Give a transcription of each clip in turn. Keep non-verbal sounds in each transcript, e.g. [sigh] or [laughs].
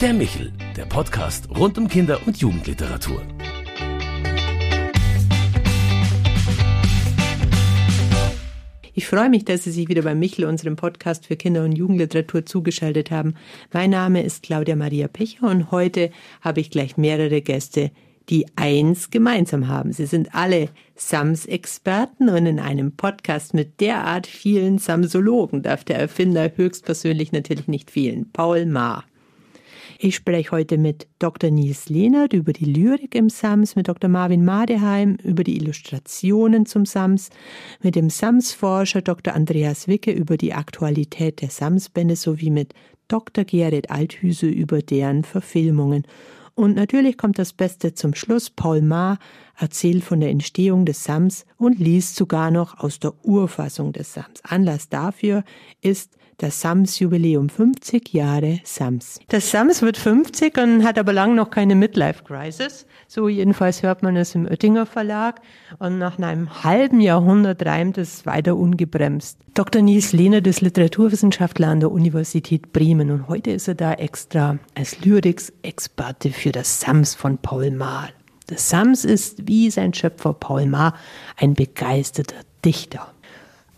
Der Michel, der Podcast rund um Kinder- und Jugendliteratur. Ich freue mich, dass Sie sich wieder bei Michel, unserem Podcast für Kinder- und Jugendliteratur, zugeschaltet haben. Mein Name ist Claudia Maria Pecher und heute habe ich gleich mehrere Gäste, die eins gemeinsam haben. Sie sind alle Sams-Experten und in einem Podcast mit derart vielen Samsologen darf der Erfinder höchstpersönlich natürlich nicht fehlen. Paul Maar. Ich spreche heute mit Dr. Nils Lehnert über die Lyrik im Sams, mit Dr. Marvin Madeheim über die Illustrationen zum Sams, mit dem Sams-Forscher Dr. Andreas Wicke über die Aktualität der Sams-Bände sowie mit Dr. Gerrit Althüse über deren Verfilmungen. Und natürlich kommt das Beste zum Schluss. Paul Maar erzählt von der Entstehung des Sams und liest sogar noch aus der Urfassung des Sams. Anlass dafür ist das Sams-Jubiläum 50 Jahre Sams. Das Sams wird 50 und hat aber lang noch keine Midlife-Crisis. So jedenfalls hört man es im Oettinger Verlag. Und nach einem halben Jahrhundert reimt es weiter ungebremst. Dr. Nils Lehner ist Literaturwissenschaftler an der Universität Bremen und heute ist er da extra als Lyrics-Experte für das Sams von Paul Maar. Das Sams ist, wie sein Schöpfer Paul Maar, ein begeisterter Dichter.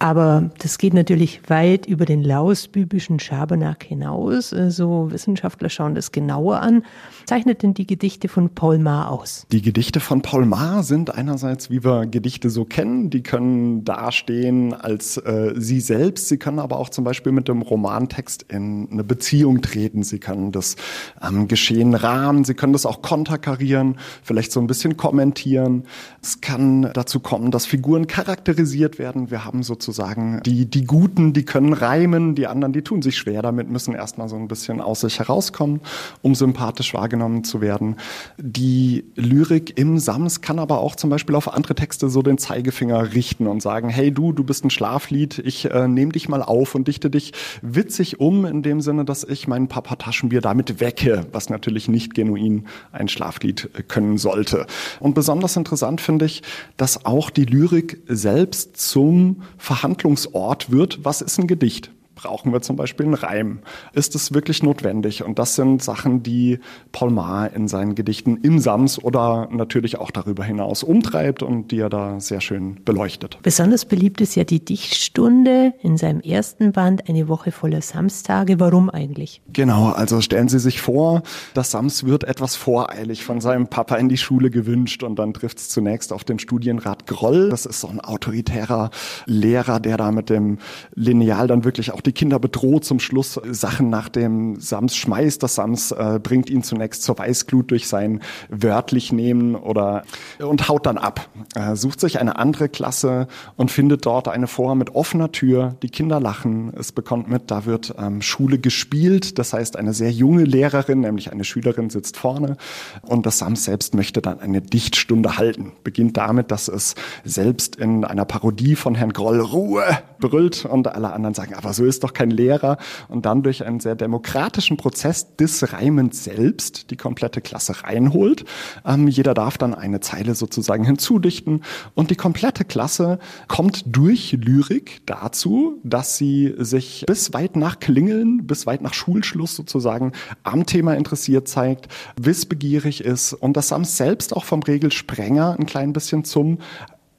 Aber das geht natürlich weit über den lausbübischen Schabernack hinaus. Also Wissenschaftler schauen das genauer an. Zeichnet denn die Gedichte von Paul Maar aus? Die Gedichte von Paul Maar sind einerseits, wie wir Gedichte so kennen, die können dastehen als äh, sie selbst. Sie können aber auch zum Beispiel mit dem Romantext in eine Beziehung treten. Sie können das ähm, Geschehen rahmen. Sie können das auch konterkarieren, vielleicht so ein bisschen kommentieren. Es kann dazu kommen, dass Figuren charakterisiert werden. Wir haben sozusagen die, die Guten, die können reimen, die anderen, die tun sich schwer damit, müssen erstmal so ein bisschen aus sich herauskommen, um sympathisch wahrgenommen zu werden. Die Lyrik im Sams kann aber auch zum Beispiel auf andere Texte so den Zeigefinger richten und sagen, hey du, du bist ein Schlaflied, ich äh, nehme dich mal auf und dichte dich witzig um, in dem Sinne, dass ich mein Papa Taschenbier damit wecke, was natürlich nicht genuin ein Schlaflied können sollte. Und besonders interessant finde ich, dass auch die Lyrik selbst zum Verhandlungsort wird, was ist ein Gedicht? Brauchen wir zum Beispiel einen Reim? Ist es wirklich notwendig? Und das sind Sachen, die Paul Maar in seinen Gedichten im Sams oder natürlich auch darüber hinaus umtreibt und die er da sehr schön beleuchtet. Besonders beliebt ist ja die Dichtstunde in seinem ersten Band, eine Woche voller Samstage. Warum eigentlich? Genau, also stellen Sie sich vor, das Sams wird etwas voreilig von seinem Papa in die Schule gewünscht und dann trifft es zunächst auf den Studienrat Groll. Das ist so ein autoritärer Lehrer, der da mit dem Lineal dann wirklich auch die die Kinder bedroht, zum Schluss Sachen nach dem Sams schmeißt. Das Sams äh, bringt ihn zunächst zur Weißglut durch sein wörtlich nehmen oder und haut dann ab. Äh, sucht sich eine andere Klasse und findet dort eine vor mit offener Tür. Die Kinder lachen. Es bekommt mit, da wird ähm, Schule gespielt. Das heißt, eine sehr junge Lehrerin, nämlich eine Schülerin, sitzt vorne und das Sams selbst möchte dann eine Dichtstunde halten. Beginnt damit, dass es selbst in einer Parodie von Herrn Groll Ruhe brüllt und alle anderen sagen, aber so ist ist doch kein Lehrer. Und dann durch einen sehr demokratischen Prozess des Reimens selbst die komplette Klasse reinholt. Ähm, jeder darf dann eine Zeile sozusagen hinzudichten. Und die komplette Klasse kommt durch Lyrik dazu, dass sie sich bis weit nach Klingeln, bis weit nach Schulschluss sozusagen am Thema interessiert zeigt, wissbegierig ist und das Sams selbst auch vom Regelsprenger ein klein bisschen zum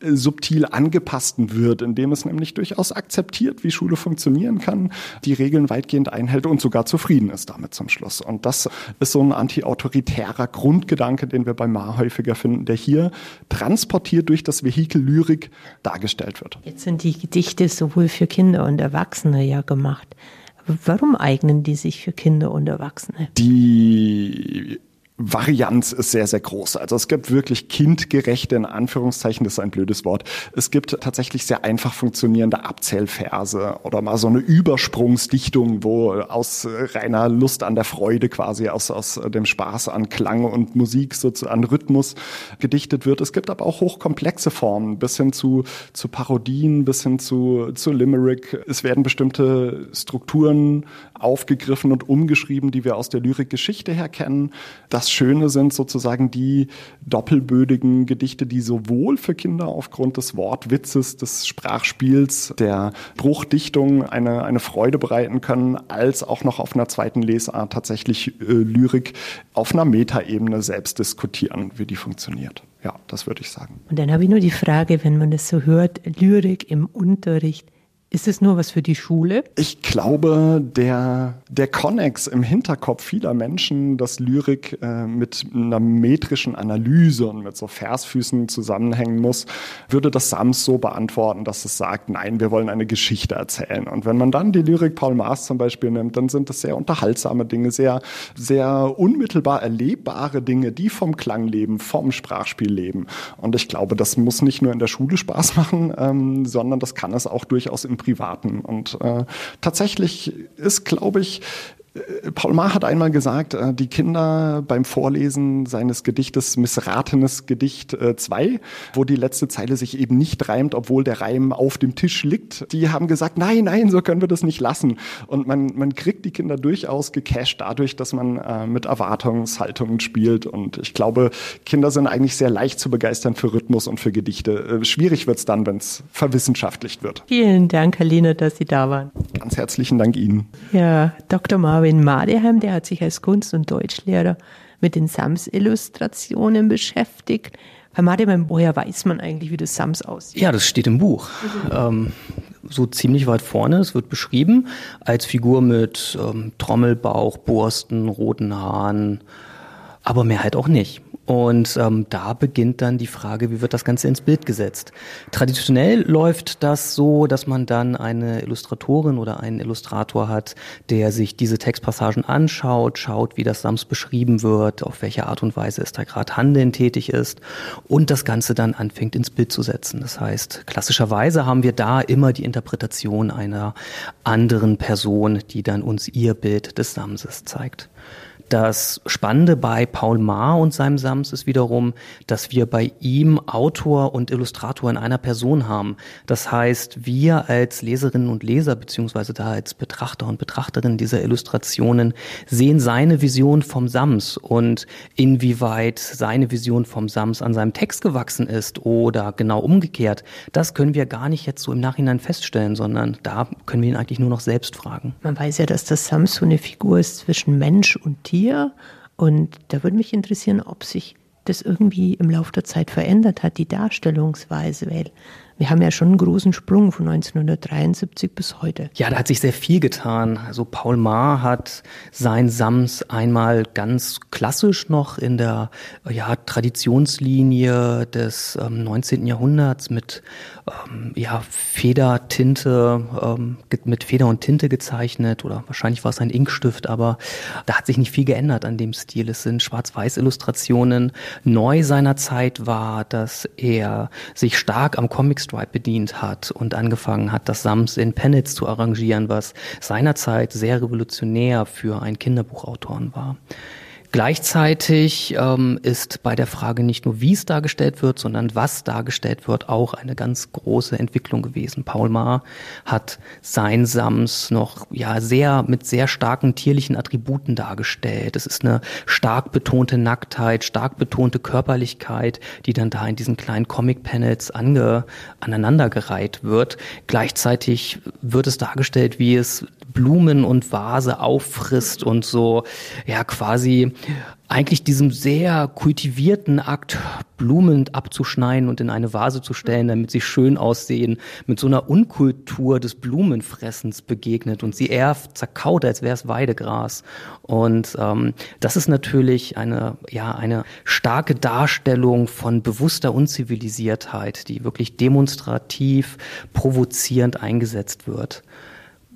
subtil angepassten wird, indem es nämlich durchaus akzeptiert, wie Schule funktionieren kann, die Regeln weitgehend einhält und sogar zufrieden ist damit zum Schluss. Und das ist so ein antiautoritärer Grundgedanke, den wir bei Ma häufiger finden, der hier transportiert durch das Vehikel Lyrik dargestellt wird. Jetzt sind die Gedichte sowohl für Kinder und Erwachsene ja gemacht. Warum eignen die sich für Kinder und Erwachsene? Die Varianz ist sehr, sehr groß. Also es gibt wirklich kindgerechte, in Anführungszeichen, das ist ein blödes Wort. Es gibt tatsächlich sehr einfach funktionierende Abzählverse oder mal so eine Übersprungsdichtung, wo aus reiner Lust an der Freude quasi, aus, aus dem Spaß an Klang und Musik, so an Rhythmus gedichtet wird. Es gibt aber auch hochkomplexe Formen, bis hin zu, zu Parodien, bis hin zu, zu Limerick. Es werden bestimmte Strukturen aufgegriffen und umgeschrieben, die wir aus der Lyrikgeschichte her kennen. Das Schöne sind sozusagen die doppelbödigen Gedichte, die sowohl für Kinder aufgrund des Wortwitzes, des Sprachspiels, der Bruchdichtung eine, eine Freude bereiten können, als auch noch auf einer zweiten Lesart tatsächlich äh, Lyrik auf einer Metaebene selbst diskutieren, wie die funktioniert. Ja, das würde ich sagen. Und dann habe ich nur die Frage, wenn man das so hört, Lyrik im Unterricht. Ist es nur was für die Schule? Ich glaube, der, der Konnex im Hinterkopf vieler Menschen, dass Lyrik äh, mit einer metrischen Analyse und mit so Versfüßen zusammenhängen muss, würde das Sams so beantworten, dass es sagt, nein, wir wollen eine Geschichte erzählen. Und wenn man dann die Lyrik Paul Maas zum Beispiel nimmt, dann sind das sehr unterhaltsame Dinge, sehr, sehr unmittelbar erlebbare Dinge, die vom Klang leben, vom Sprachspiel leben. Und ich glaube, das muss nicht nur in der Schule Spaß machen, ähm, sondern das kann es auch durchaus im Privaten. Und äh, tatsächlich ist, glaube ich, Paul Maar hat einmal gesagt, äh, die Kinder beim Vorlesen seines Gedichtes Missratenes Gedicht 2, äh, wo die letzte Zeile sich eben nicht reimt, obwohl der Reim auf dem Tisch liegt, die haben gesagt, nein, nein, so können wir das nicht lassen. Und man, man kriegt die Kinder durchaus gecasht dadurch, dass man mit Erwartungshaltungen spielt. Und ich glaube, Kinder sind eigentlich sehr leicht zu begeistern für Rhythmus und für Gedichte. Schwierig wird es dann, wenn es verwissenschaftlicht wird. Vielen Dank, Herr Lehner, dass Sie da waren. Ganz herzlichen Dank Ihnen. Ja, Dr. Maar Marvin Madeheim, der hat sich als Kunst- und Deutschlehrer mit den Sams-Illustrationen beschäftigt. Herr Madeheim, woher weiß man eigentlich, wie das Sams aussieht? Ja, das steht im Buch. Ähm, so ziemlich weit vorne. Es wird beschrieben als Figur mit ähm, Trommelbauch, Borsten, roten Haaren, aber mehr halt auch nicht. Und ähm, da beginnt dann die Frage, wie wird das Ganze ins Bild gesetzt? Traditionell läuft das so, dass man dann eine Illustratorin oder einen Illustrator hat, der sich diese Textpassagen anschaut, schaut, wie das Sams beschrieben wird, auf welche Art und Weise es da gerade handeln tätig ist und das Ganze dann anfängt ins Bild zu setzen. Das heißt, klassischerweise haben wir da immer die Interpretation einer anderen Person, die dann uns ihr Bild des Samses zeigt. Das Spannende bei Paul Maar und seinem Sams ist wiederum, dass wir bei ihm Autor und Illustrator in einer Person haben. Das heißt, wir als Leserinnen und Leser beziehungsweise da als Betrachter und Betrachterinnen dieser Illustrationen sehen seine Vision vom Sams und inwieweit seine Vision vom Sams an seinem Text gewachsen ist oder genau umgekehrt. Das können wir gar nicht jetzt so im Nachhinein feststellen, sondern da können wir ihn eigentlich nur noch selbst fragen. Man weiß ja, dass das Sams so eine Figur ist zwischen Mensch und Tier hier. Und da würde mich interessieren, ob sich das irgendwie im Laufe der Zeit verändert hat, die Darstellungsweise, weil wir haben ja schon einen großen Sprung von 1973 bis heute. Ja, da hat sich sehr viel getan. Also Paul Maar hat sein Sams einmal ganz klassisch noch in der ja, Traditionslinie des ähm, 19. Jahrhunderts mit ähm, ja, Federtinte, ähm, mit Feder und Tinte gezeichnet oder wahrscheinlich war es ein Inkstift, aber da hat sich nicht viel geändert an dem Stil. Es sind Schwarz-Weiß-Illustrationen. Neu seiner Zeit war, dass er sich stark am Comic Stripe bedient hat und angefangen hat, das Sams in Pennets zu arrangieren, was seinerzeit sehr revolutionär für einen Kinderbuchautoren war. Gleichzeitig ähm, ist bei der Frage nicht nur, wie es dargestellt wird, sondern was dargestellt wird, auch eine ganz große Entwicklung gewesen. Paul Maar hat sein Sams noch ja sehr mit sehr starken tierlichen Attributen dargestellt. Es ist eine stark betonte Nacktheit, stark betonte Körperlichkeit, die dann da in diesen kleinen Comic-Panels aneinandergereiht wird. Gleichzeitig wird es dargestellt, wie es Blumen und Vase auffrisst und so ja quasi eigentlich diesem sehr kultivierten Akt, Blumen abzuschneiden und in eine Vase zu stellen, damit sie schön aussehen, mit so einer Unkultur des Blumenfressens begegnet und sie eher zerkaut, als wäre es Weidegras. Und ähm, das ist natürlich eine, ja, eine starke Darstellung von bewusster Unzivilisiertheit, die wirklich demonstrativ, provozierend eingesetzt wird.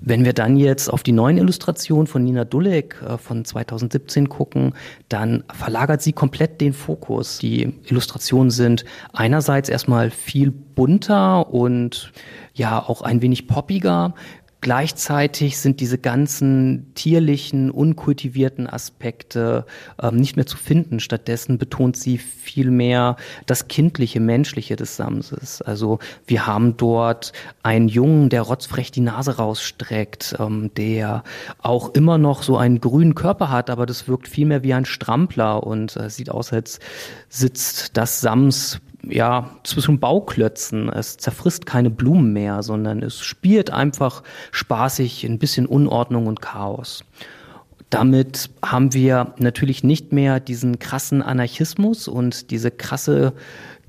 Wenn wir dann jetzt auf die neuen Illustrationen von Nina Dulek äh, von 2017 gucken, dann verlagert sie komplett den Fokus. Die Illustrationen sind einerseits erstmal viel bunter und ja auch ein wenig poppiger. Gleichzeitig sind diese ganzen tierlichen, unkultivierten Aspekte ähm, nicht mehr zu finden. Stattdessen betont sie viel mehr das kindliche, menschliche des Samses. Also wir haben dort einen Jungen, der rotzfrech die Nase rausstreckt, ähm, der auch immer noch so einen grünen Körper hat, aber das wirkt viel mehr wie ein Strampler und äh, sieht aus, als sitzt das Sams ja, zwischen Bauklötzen. Es zerfrisst keine Blumen mehr, sondern es spielt einfach spaßig ein bisschen Unordnung und Chaos. Damit haben wir natürlich nicht mehr diesen krassen Anarchismus und diese krasse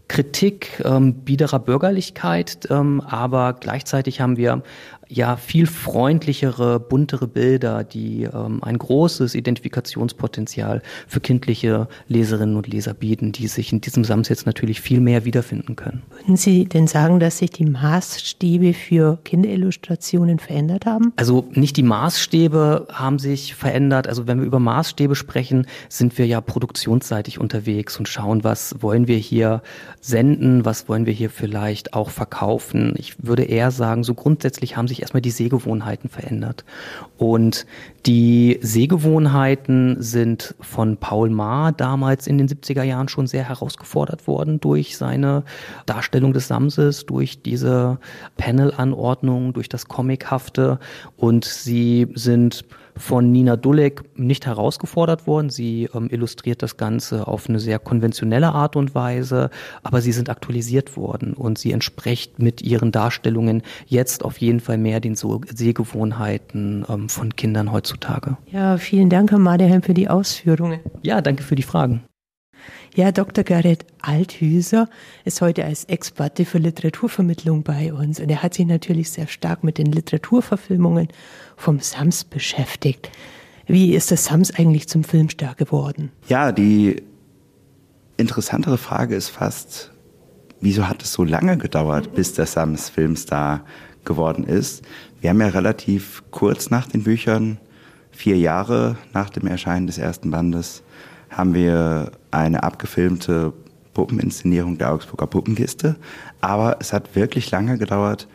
Kritik ähm, biederer Bürgerlichkeit, ähm, aber gleichzeitig haben wir ja viel freundlichere, buntere Bilder, die ähm, ein großes Identifikationspotenzial für kindliche Leserinnen und Leser bieten, die sich in diesem Sams jetzt natürlich viel mehr wiederfinden können. Würden Sie denn sagen, dass sich die Maßstäbe für Kinderillustrationen verändert haben? Also nicht die Maßstäbe haben sich verändert. Also wenn wir über Maßstäbe sprechen, sind wir ja produktionsseitig unterwegs und schauen, was wollen wir hier senden, was wollen wir hier vielleicht auch verkaufen. Ich würde eher sagen, so grundsätzlich haben sich sich erstmal die Sehgewohnheiten verändert. Und die Sehgewohnheiten sind von Paul Maar damals in den 70er Jahren schon sehr herausgefordert worden durch seine Darstellung des Samses, durch diese Panel-Anordnung, durch das Comichafte. Und sie sind von Nina Dulek nicht herausgefordert worden. Sie ähm, illustriert das Ganze auf eine sehr konventionelle Art und Weise, aber sie sind aktualisiert worden und sie entspricht mit ihren Darstellungen jetzt auf jeden Fall mehr den so Sehgewohnheiten ähm, von Kindern heutzutage. Ja, vielen Dank, Herr Madehelm, für die Ausführungen. Ja, danke für die Fragen. Ja, Dr. Gerrit Althüser ist heute als Experte für Literaturvermittlung bei uns und er hat sich natürlich sehr stark mit den Literaturverfilmungen vom Sams beschäftigt. Wie ist das Sams eigentlich zum Filmstar geworden? Ja, die interessantere Frage ist fast, wieso hat es so lange gedauert, bis der Sams Filmstar geworden ist? Wir haben ja relativ kurz nach den Büchern, vier Jahre nach dem Erscheinen des ersten Bandes, haben wir eine abgefilmte Puppeninszenierung der Augsburger Puppenkiste. Aber es hat wirklich lange gedauert,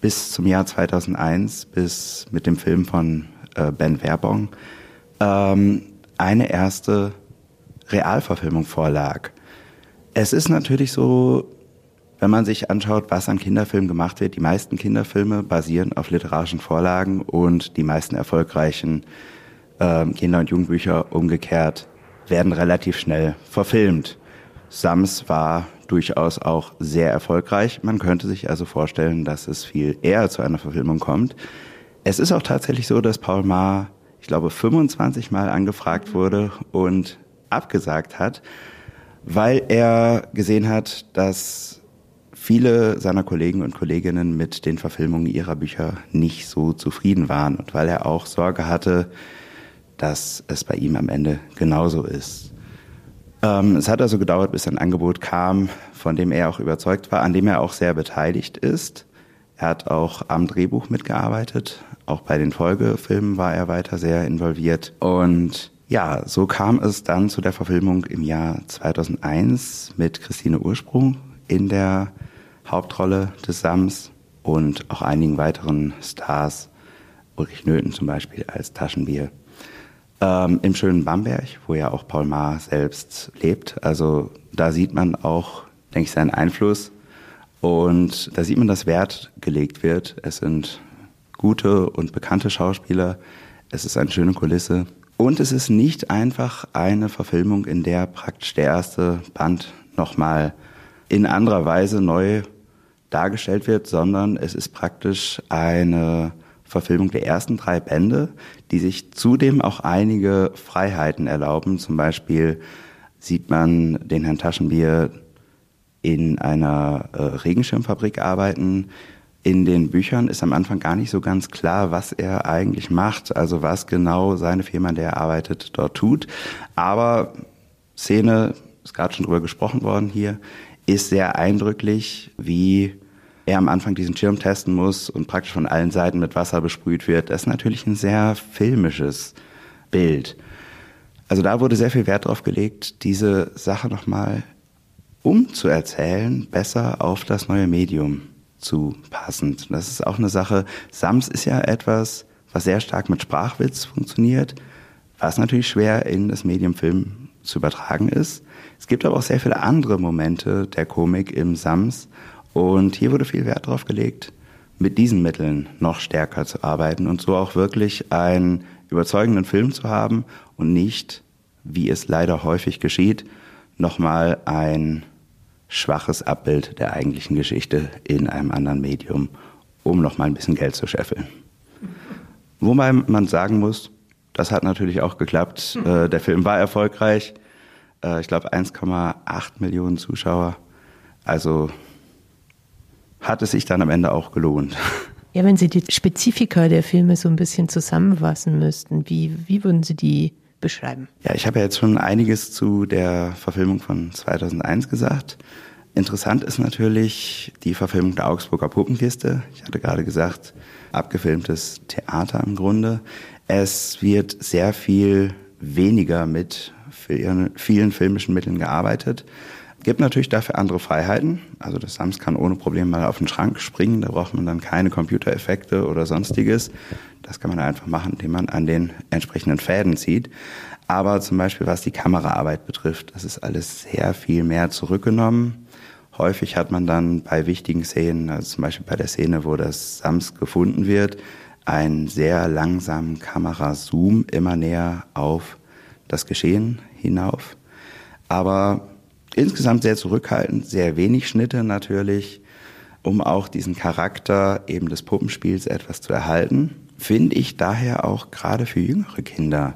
bis zum Jahr 2001, bis mit dem Film von äh, Ben Werbong, ähm, eine erste Realverfilmung vorlag. Es ist natürlich so, wenn man sich anschaut, was an Kinderfilmen gemacht wird, die meisten Kinderfilme basieren auf literarischen Vorlagen und die meisten erfolgreichen äh, Kinder- und Jugendbücher umgekehrt werden relativ schnell verfilmt. Sams war durchaus auch sehr erfolgreich. Man könnte sich also vorstellen, dass es viel eher zu einer Verfilmung kommt. Es ist auch tatsächlich so, dass Paul Maar, ich glaube, 25 Mal angefragt wurde und abgesagt hat, weil er gesehen hat, dass viele seiner Kollegen und Kolleginnen mit den Verfilmungen ihrer Bücher nicht so zufrieden waren und weil er auch Sorge hatte, dass es bei ihm am Ende genauso ist. Ähm, es hat also gedauert, bis ein Angebot kam, von dem er auch überzeugt war, an dem er auch sehr beteiligt ist. Er hat auch am Drehbuch mitgearbeitet, auch bei den Folgefilmen war er weiter sehr involviert. Und ja, so kam es dann zu der Verfilmung im Jahr 2001 mit Christine Ursprung in der Hauptrolle des Sams und auch einigen weiteren Stars, Ulrich Nöthen zum Beispiel als Taschenbier ähm, im schönen Bamberg, wo ja auch Paul Maar selbst lebt. Also da sieht man auch, denke ich, seinen Einfluss. Und da sieht man, dass Wert gelegt wird. Es sind gute und bekannte Schauspieler. Es ist eine schöne Kulisse. Und es ist nicht einfach eine Verfilmung, in der praktisch der erste Band nochmal in anderer Weise neu dargestellt wird, sondern es ist praktisch eine Verfilmung der ersten drei Bände, die sich zudem auch einige Freiheiten erlauben. Zum Beispiel sieht man den Herrn Taschenbier in einer äh, Regenschirmfabrik arbeiten. In den Büchern ist am Anfang gar nicht so ganz klar, was er eigentlich macht, also was genau seine Firma, in der er arbeitet, dort tut. Aber Szene, ist gerade schon drüber gesprochen worden hier, ist sehr eindrücklich, wie er am Anfang diesen Schirm testen muss und praktisch von allen Seiten mit Wasser besprüht wird, das ist natürlich ein sehr filmisches Bild. Also da wurde sehr viel Wert drauf gelegt, diese Sache nochmal umzuerzählen, besser auf das neue Medium zu passend. Das ist auch eine Sache. Sams ist ja etwas, was sehr stark mit Sprachwitz funktioniert, was natürlich schwer in das Medium Film zu übertragen ist. Es gibt aber auch sehr viele andere Momente der Komik im Sams und hier wurde viel Wert darauf gelegt, mit diesen Mitteln noch stärker zu arbeiten und so auch wirklich einen überzeugenden Film zu haben und nicht, wie es leider häufig geschieht, nochmal ein schwaches Abbild der eigentlichen Geschichte in einem anderen Medium, um nochmal ein bisschen Geld zu scheffeln. Wobei man sagen muss, das hat natürlich auch geklappt. Äh, der Film war erfolgreich. Äh, ich glaube 1,8 Millionen Zuschauer. Also hat es sich dann am Ende auch gelohnt. Ja, wenn Sie die Spezifika der Filme so ein bisschen zusammenfassen müssten, wie, wie würden Sie die beschreiben? Ja, ich habe ja jetzt schon einiges zu der Verfilmung von 2001 gesagt. Interessant ist natürlich die Verfilmung der Augsburger Puppenkiste. Ich hatte gerade gesagt, abgefilmtes Theater im Grunde. Es wird sehr viel weniger mit vielen filmischen Mitteln gearbeitet. Gibt natürlich dafür andere Freiheiten. Also das Sams kann ohne Probleme mal auf den Schrank springen. Da braucht man dann keine Computereffekte oder sonstiges. Das kann man einfach machen, indem man an den entsprechenden Fäden zieht. Aber zum Beispiel was die Kameraarbeit betrifft, das ist alles sehr viel mehr zurückgenommen. Häufig hat man dann bei wichtigen Szenen, also zum Beispiel bei der Szene, wo das Sams gefunden wird, einen sehr langsamen Kamerazoom immer näher auf das Geschehen hinauf. Aber insgesamt sehr zurückhaltend, sehr wenig Schnitte natürlich, um auch diesen Charakter eben des Puppenspiels etwas zu erhalten. Finde ich daher auch gerade für jüngere Kinder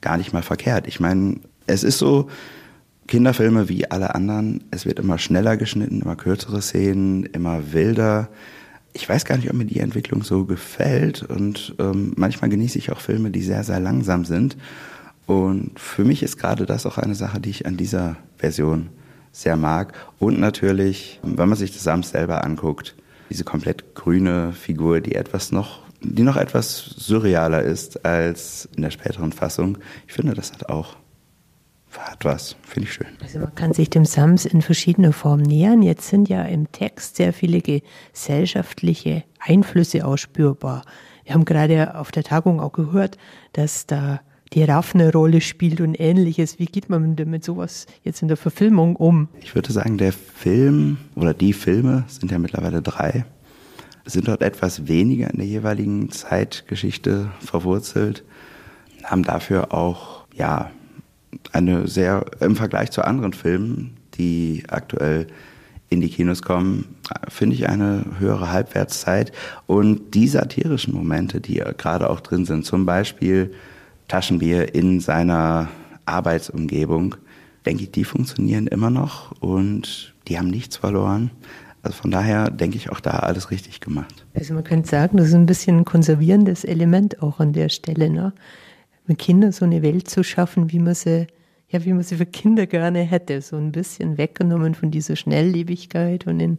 gar nicht mal verkehrt. Ich meine, es ist so, Kinderfilme wie alle anderen, es wird immer schneller geschnitten, immer kürzere Szenen, immer wilder. Ich weiß gar nicht, ob mir die Entwicklung so gefällt und ähm, manchmal genieße ich auch Filme, die sehr, sehr langsam sind. Und für mich ist gerade das auch eine Sache, die ich an dieser Version sehr mag. Und natürlich, wenn man sich das Sams selber anguckt, diese komplett grüne Figur, die etwas noch, die noch etwas surrealer ist als in der späteren Fassung. Ich finde, das hat auch hat was, finde ich schön. Also man kann sich dem Sams in verschiedene Formen nähern. Jetzt sind ja im Text sehr viele gesellschaftliche Einflüsse ausspürbar. Wir haben gerade auf der Tagung auch gehört, dass da die Raff eine Rolle spielt und ähnliches. Wie geht man mit sowas jetzt in der Verfilmung um? Ich würde sagen, der Film oder die Filme sind ja mittlerweile drei, sind dort etwas weniger in der jeweiligen Zeitgeschichte verwurzelt, haben dafür auch, ja, eine sehr, im Vergleich zu anderen Filmen, die aktuell in die Kinos kommen, finde ich eine höhere Halbwertszeit. Und die satirischen Momente, die gerade auch drin sind, zum Beispiel Taschenbier in seiner Arbeitsumgebung, denke ich, die funktionieren immer noch und die haben nichts verloren. Also von daher denke ich auch da alles richtig gemacht. Also man könnte sagen, das ist ein bisschen ein konservierendes Element auch an der Stelle, ne? Mit Kindern so eine Welt zu schaffen, wie man sie, ja, wie man sie für Kinder gerne hätte. So ein bisschen weggenommen von dieser Schnelllebigkeit und in,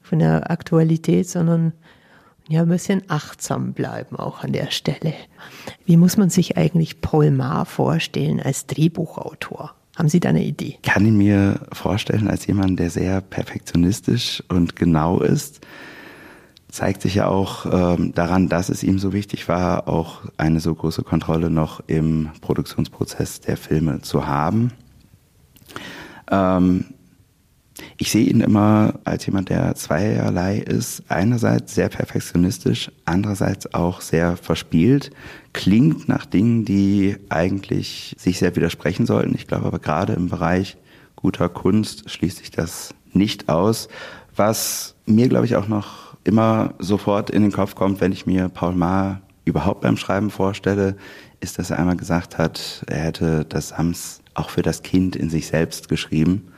von der Aktualität, sondern ja, ein bisschen achtsam bleiben auch an der Stelle. Wie muss man sich eigentlich Paul Maar vorstellen als Drehbuchautor? Haben Sie da eine Idee? Ich kann ihn mir vorstellen als jemand, der sehr perfektionistisch und genau ist. Zeigt sich ja auch ähm, daran, dass es ihm so wichtig war, auch eine so große Kontrolle noch im Produktionsprozess der Filme zu haben. Ähm, ich sehe ihn immer als jemand, der zweierlei ist. Einerseits sehr perfektionistisch, andererseits auch sehr verspielt. Klingt nach Dingen, die eigentlich sich sehr widersprechen sollten. Ich glaube aber gerade im Bereich guter Kunst schließt sich das nicht aus. Was mir, glaube ich, auch noch immer sofort in den Kopf kommt, wenn ich mir Paul Maar überhaupt beim Schreiben vorstelle, ist, dass er einmal gesagt hat, er hätte das Sams auch für das Kind in sich selbst geschrieben.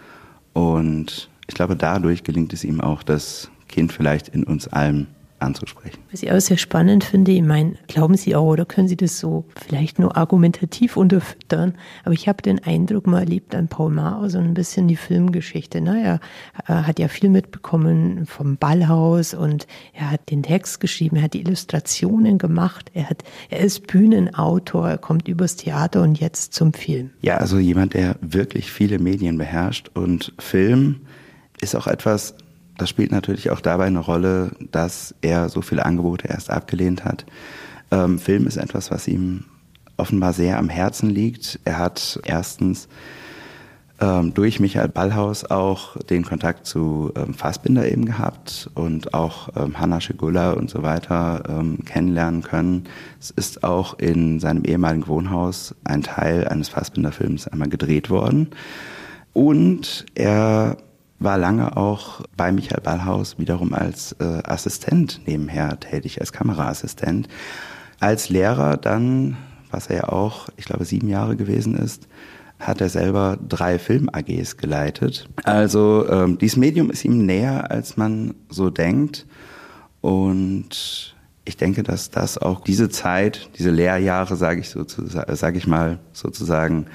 Und ich glaube, dadurch gelingt es ihm auch, das Kind vielleicht in uns allen anzusprechen. Was ich auch sehr spannend finde, ich meine, glauben Sie auch oder können Sie das so vielleicht nur argumentativ [laughs] unterfüttern, aber ich habe den Eindruck mal erlebt an Paul Mauer so ein bisschen die Filmgeschichte. Naja, er hat ja viel mitbekommen vom Ballhaus und er hat den Text geschrieben, er hat die Illustrationen gemacht, er hat, er ist Bühnenautor, er kommt übers Theater und jetzt zum Film. Ja, also jemand, der wirklich viele Medien beherrscht und Film ist auch etwas, das spielt natürlich auch dabei eine Rolle, dass er so viele Angebote erst abgelehnt hat. Ähm, Film ist etwas, was ihm offenbar sehr am Herzen liegt. Er hat erstens ähm, durch Michael Ballhaus auch den Kontakt zu ähm, Fassbinder eben gehabt und auch ähm, Hanna Schigula und so weiter ähm, kennenlernen können. Es ist auch in seinem ehemaligen Wohnhaus ein Teil eines Fassbinder-Films einmal gedreht worden. Und er war lange auch bei Michael Ballhaus wiederum als äh, Assistent nebenher tätig, als Kameraassistent. Als Lehrer dann, was er ja auch, ich glaube, sieben Jahre gewesen ist, hat er selber drei Film-AGs geleitet. Also ähm, dieses Medium ist ihm näher, als man so denkt. Und ich denke, dass das auch diese Zeit, diese Lehrjahre, sage ich, sag ich mal sozusagen,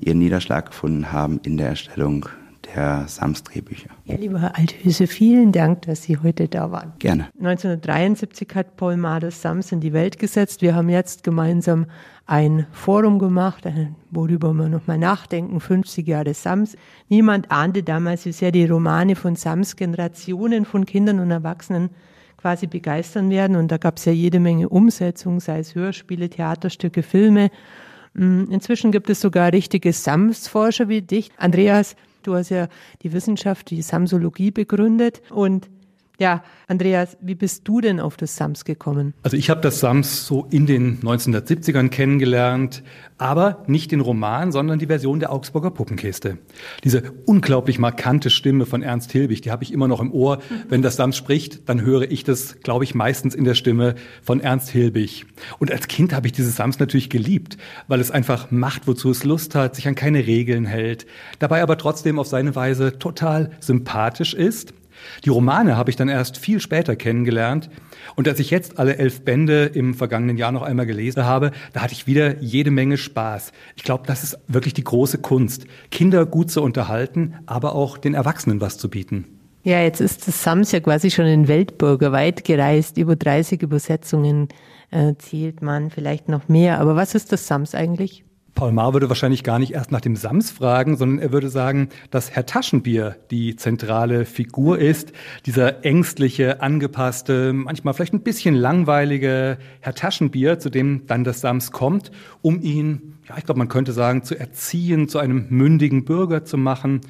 ihren Niederschlag gefunden haben in der Erstellung der Sams-Drehbücher. Ja, lieber Herr Althöse, vielen Dank, dass Sie heute da waren. Gerne. 1973 hat Paul Mades Sams in die Welt gesetzt. Wir haben jetzt gemeinsam ein Forum gemacht, worüber wir nochmal nachdenken, 50 Jahre Sams. Niemand ahnte damals, wie sehr die Romane von Sams Generationen von Kindern und Erwachsenen quasi begeistern werden. Und da gab es ja jede Menge Umsetzungen, sei es Hörspiele, Theaterstücke, Filme. Mm, inzwischen gibt es sogar richtige Sams-Forscher wie dich. Andreas, du hast ja die Wissenschaft, die Samsologie begründet. Und ja, Andreas, wie bist du denn auf das SAMS gekommen? Also ich habe das SAMS so in den 1970ern kennengelernt, aber nicht den Roman, sondern die Version der Augsburger Puppenkiste. Diese unglaublich markante Stimme von Ernst Hilbig, die habe ich immer noch im Ohr. Wenn das SAMS spricht, dann höre ich das, glaube ich, meistens in der Stimme von Ernst Hilbig. Und als Kind habe ich dieses SAMS natürlich geliebt, weil es einfach macht, wozu es Lust hat, sich an keine Regeln hält, dabei aber trotzdem auf seine Weise total sympathisch ist die Romane habe ich dann erst viel später kennengelernt. Und als ich jetzt alle elf Bände im vergangenen Jahr noch einmal gelesen habe, da hatte ich wieder jede Menge Spaß. Ich glaube, das ist wirklich die große Kunst, Kinder gut zu unterhalten, aber auch den Erwachsenen was zu bieten. Ja, jetzt ist das Sams ja quasi schon in Weltbürger weit gereist. Über 30 Übersetzungen äh, zählt man, vielleicht noch mehr. Aber was ist das Sams eigentlich? Paul Maar würde wahrscheinlich gar nicht erst nach dem Sams fragen, sondern er würde sagen, dass Herr Taschenbier die zentrale Figur ist. Dieser ängstliche, angepasste, manchmal vielleicht ein bisschen langweilige Herr Taschenbier, zu dem dann das Sams kommt, um ihn, ja, ich glaube, man könnte sagen, zu erziehen, zu einem mündigen Bürger zu machen.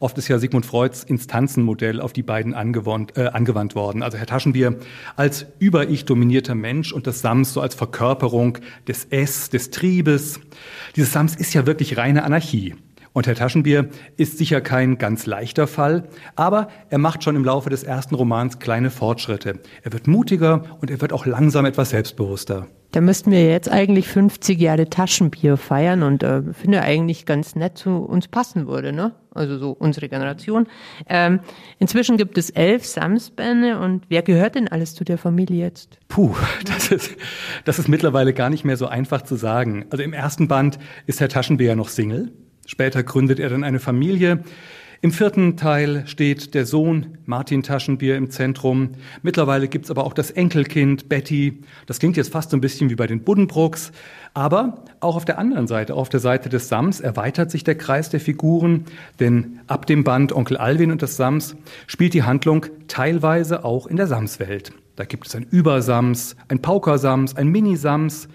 Oft ist ja Sigmund Freuds Instanzenmodell auf die beiden angewandt, äh, angewandt worden. Also Herr Taschenbier als über Ich dominierter Mensch und das Sams so als Verkörperung des S, des Triebes. Dieses Sams ist ja wirklich reine Anarchie. Und Herr Taschenbier ist sicher kein ganz leichter Fall, aber er macht schon im Laufe des ersten Romans kleine Fortschritte. Er wird mutiger und er wird auch langsam etwas selbstbewusster. Da müssten wir jetzt eigentlich 50 Jahre Taschenbier feiern und äh, finde eigentlich ganz nett zu uns passen würde, ne? Also so unsere Generation. Ähm, inzwischen gibt es elf Samsbände und wer gehört denn alles zu der Familie jetzt? Puh, das ist, das ist mittlerweile gar nicht mehr so einfach zu sagen. Also im ersten Band ist Herr Taschenbier ja noch Single. Später gründet er dann eine Familie. Im vierten Teil steht der Sohn Martin Taschenbier im Zentrum. Mittlerweile gibt's aber auch das Enkelkind Betty. Das klingt jetzt fast so ein bisschen wie bei den Buddenbrooks. Aber auch auf der anderen Seite, auf der Seite des Sams, erweitert sich der Kreis der Figuren. Denn ab dem Band Onkel Alvin und das Sams spielt die Handlung teilweise auch in der Samswelt. Da gibt es ein Übersams, ein Paukersams, ein Minisams.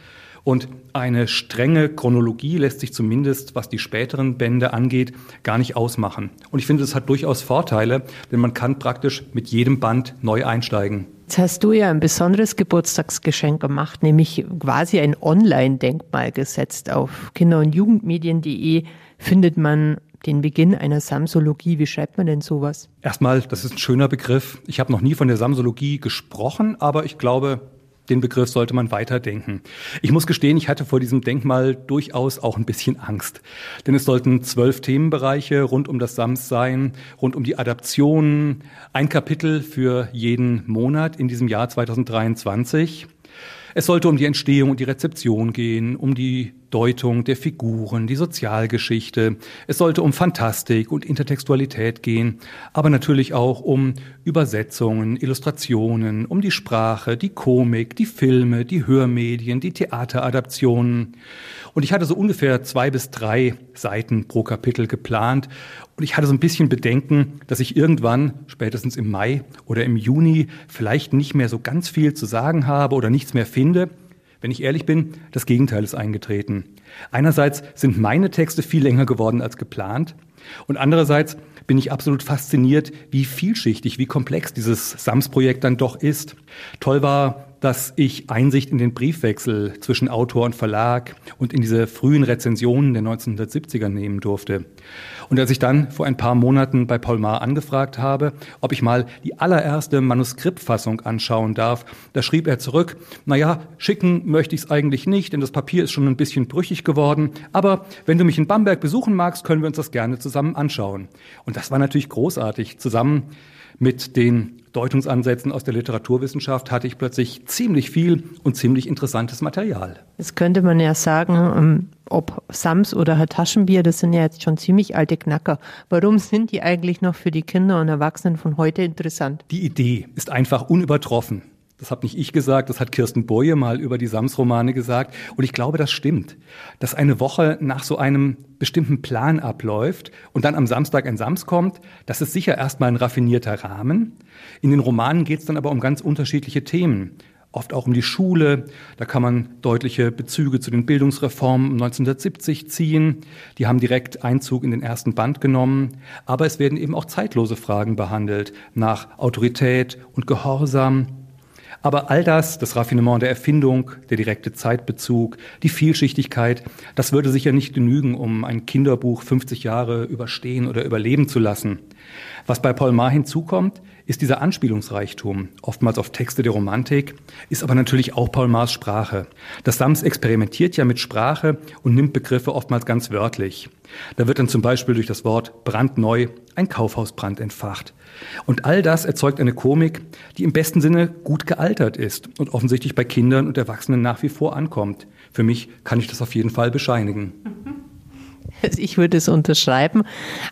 Und eine strenge Chronologie lässt sich zumindest, was die späteren Bände angeht, gar nicht ausmachen. Und ich finde, das hat durchaus Vorteile, denn man kann praktisch mit jedem Band neu einsteigen. Jetzt hast du ja ein besonderes Geburtstagsgeschenk gemacht, nämlich quasi ein Online-Denkmal gesetzt. Auf kinder- und jugendmedien.de findet man den Beginn einer Samsologie. Wie schreibt man denn sowas? Erstmal, das ist ein schöner Begriff. Ich habe noch nie von der Samsologie gesprochen, aber ich glaube, den Begriff sollte man weiterdenken. Ich muss gestehen, ich hatte vor diesem Denkmal durchaus auch ein bisschen Angst. Denn es sollten zwölf Themenbereiche rund um das Sams sein, rund um die Adaption, ein Kapitel für jeden Monat in diesem Jahr 2023. Es sollte um die Entstehung und die Rezeption gehen, um die Deutung der Figuren, die Sozialgeschichte. Es sollte um Fantastik und Intertextualität gehen, aber natürlich auch um Übersetzungen, Illustrationen, um die Sprache, die Komik, die Filme, die Hörmedien, die Theateradaptionen. Und ich hatte so ungefähr zwei bis drei Seiten pro Kapitel geplant. Und ich hatte so ein bisschen Bedenken, dass ich irgendwann, spätestens im Mai oder im Juni, vielleicht nicht mehr so ganz viel zu sagen habe oder nichts mehr finde. Wenn ich ehrlich bin, das Gegenteil ist eingetreten. Einerseits sind meine Texte viel länger geworden als geplant. Und andererseits bin ich absolut fasziniert, wie vielschichtig, wie komplex dieses SAMS-Projekt dann doch ist. Toll war dass ich Einsicht in den Briefwechsel zwischen Autor und Verlag und in diese frühen Rezensionen der 1970er nehmen durfte. Und als ich dann vor ein paar Monaten bei Paul Maar angefragt habe, ob ich mal die allererste Manuskriptfassung anschauen darf, da schrieb er zurück, na ja, schicken möchte ich es eigentlich nicht, denn das Papier ist schon ein bisschen brüchig geworden, aber wenn du mich in Bamberg besuchen magst, können wir uns das gerne zusammen anschauen. Und das war natürlich großartig, zusammen mit den Deutungsansätzen aus der Literaturwissenschaft hatte ich plötzlich ziemlich viel und ziemlich interessantes Material. Jetzt könnte man ja sagen, ähm, ob Sams oder Herr Taschenbier, das sind ja jetzt schon ziemlich alte Knacker. Warum sind die eigentlich noch für die Kinder und Erwachsenen von heute interessant? Die Idee ist einfach unübertroffen. Das habe nicht ich gesagt, das hat Kirsten Boye mal über die Sams-Romane gesagt. Und ich glaube, das stimmt. Dass eine Woche nach so einem bestimmten Plan abläuft und dann am Samstag ein Sams kommt, das ist sicher erstmal ein raffinierter Rahmen. In den Romanen geht es dann aber um ganz unterschiedliche Themen. Oft auch um die Schule. Da kann man deutliche Bezüge zu den Bildungsreformen 1970 ziehen. Die haben direkt Einzug in den ersten Band genommen. Aber es werden eben auch zeitlose Fragen behandelt nach Autorität und Gehorsam aber all das, das Raffinement der Erfindung, der direkte Zeitbezug, die Vielschichtigkeit, das würde sicher nicht genügen, um ein Kinderbuch 50 Jahre überstehen oder überleben zu lassen. Was bei Paul Maar hinzukommt, ist dieser Anspielungsreichtum, oftmals auf Texte der Romantik, ist aber natürlich auch Paul Maas Sprache. Das Sams experimentiert ja mit Sprache und nimmt Begriffe oftmals ganz wörtlich. Da wird dann zum Beispiel durch das Wort brandneu ein Kaufhausbrand entfacht. Und all das erzeugt eine Komik, die im besten Sinne gut gealtert ist und offensichtlich bei Kindern und Erwachsenen nach wie vor ankommt. Für mich kann ich das auf jeden Fall bescheinigen. Also ich würde es unterschreiben.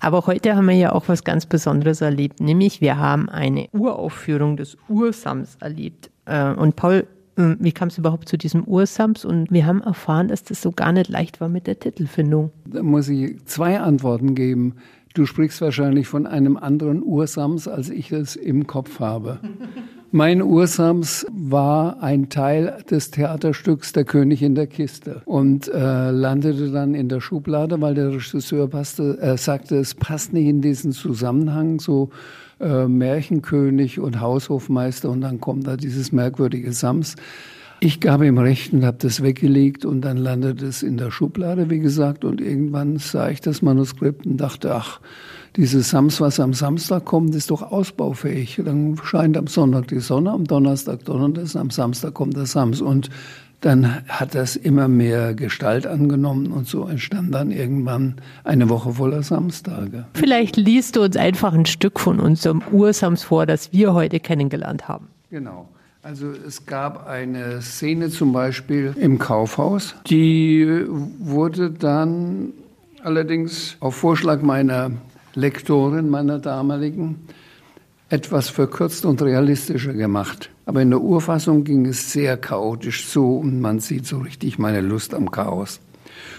Aber heute haben wir ja auch was ganz Besonderes erlebt, nämlich wir haben eine Uraufführung des Ursams erlebt. Äh, und Paul, äh, wie kam es überhaupt zu diesem Ursams? Und wir haben erfahren, dass das so gar nicht leicht war mit der Titelfindung. Da muss ich zwei Antworten geben. Du sprichst wahrscheinlich von einem anderen Ursams, als ich es im Kopf habe. [laughs] Mein Ursams war ein Teil des Theaterstücks Der König in der Kiste und äh, landete dann in der Schublade, weil der Regisseur passte, äh, sagte, es passt nicht in diesen Zusammenhang, so äh, Märchenkönig und Haushofmeister und dann kommt da dieses merkwürdige Sams. Ich gab ihm recht und habe das weggelegt und dann landete es in der Schublade, wie gesagt. Und irgendwann sah ich das Manuskript und dachte, ach, dieses Sams, was am Samstag kommt, ist doch ausbaufähig. Dann scheint am Sonntag die Sonne, am Donnerstag donnert es, am Samstag kommt der Sams. Und dann hat das immer mehr Gestalt angenommen und so entstand dann irgendwann eine Woche voller Samstage. Vielleicht liest du uns einfach ein Stück von unserem Ursams vor, das wir heute kennengelernt haben. Genau. Also es gab eine Szene zum Beispiel im Kaufhaus, die wurde dann allerdings auf Vorschlag meiner Lektorin, meiner damaligen, etwas verkürzt und realistischer gemacht. Aber in der Urfassung ging es sehr chaotisch zu und man sieht so richtig meine Lust am Chaos.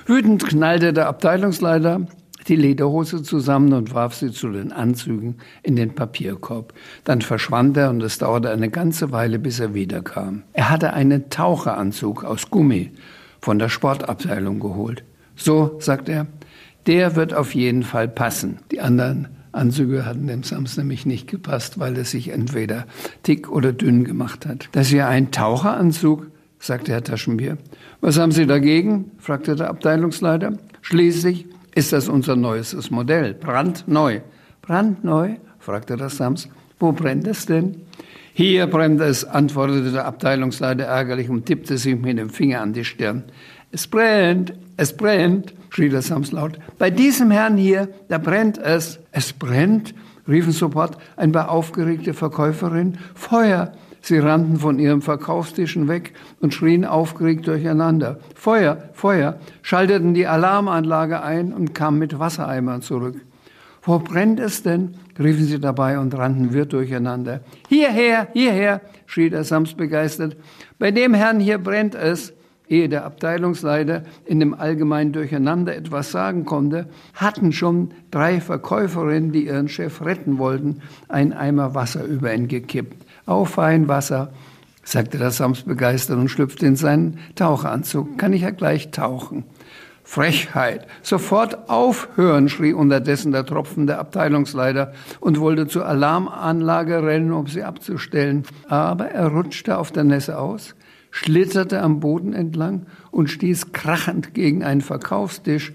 Wütend knallte der Abteilungsleiter die Lederhose zusammen und warf sie zu den Anzügen in den Papierkorb. Dann verschwand er und es dauerte eine ganze Weile, bis er wiederkam. Er hatte einen Taucheranzug aus Gummi von der Sportabteilung geholt. So, sagt er, der wird auf jeden Fall passen. Die anderen Anzüge hatten dem Sams nämlich nicht gepasst, weil er sich entweder dick oder dünn gemacht hat. Das ist ja ein Taucheranzug, sagte Herr Taschenbier. Was haben Sie dagegen? fragte der Abteilungsleiter. Schließlich ist das unser neuestes Modell. Brandneu. Brandneu? fragte das Sams. Wo brennt es denn? Hier brennt es, antwortete der Abteilungsleiter ärgerlich und tippte sich mit dem Finger an die Stirn. Es brennt, es brennt, schrie der Sams laut. Bei diesem Herrn hier, da brennt es. Es brennt, riefen sofort ein paar aufgeregte Verkäuferinnen. Feuer, Sie rannten von ihren Verkaufstischen weg und schrien aufgeregt durcheinander. Feuer, Feuer, schalteten die Alarmanlage ein und kamen mit Wassereimern zurück. Wo brennt es denn? riefen sie dabei und rannten wirr durcheinander. Hierher, hierher, schrie der Sams begeistert. Bei dem Herrn hier brennt es. Ehe der Abteilungsleiter in dem allgemeinen Durcheinander etwas sagen konnte, hatten schon drei Verkäuferinnen, die ihren Chef retten wollten, einen Eimer Wasser über ihn gekippt. Auf ein Wasser, sagte der Sams begeistert und schlüpfte in seinen Taucheranzug. Kann ich ja gleich tauchen. Frechheit. Sofort aufhören, schrie unterdessen der tropfende Abteilungsleiter und wollte zur Alarmanlage rennen, um sie abzustellen. Aber er rutschte auf der Nässe aus, schlitterte am Boden entlang und stieß krachend gegen einen Verkaufstisch,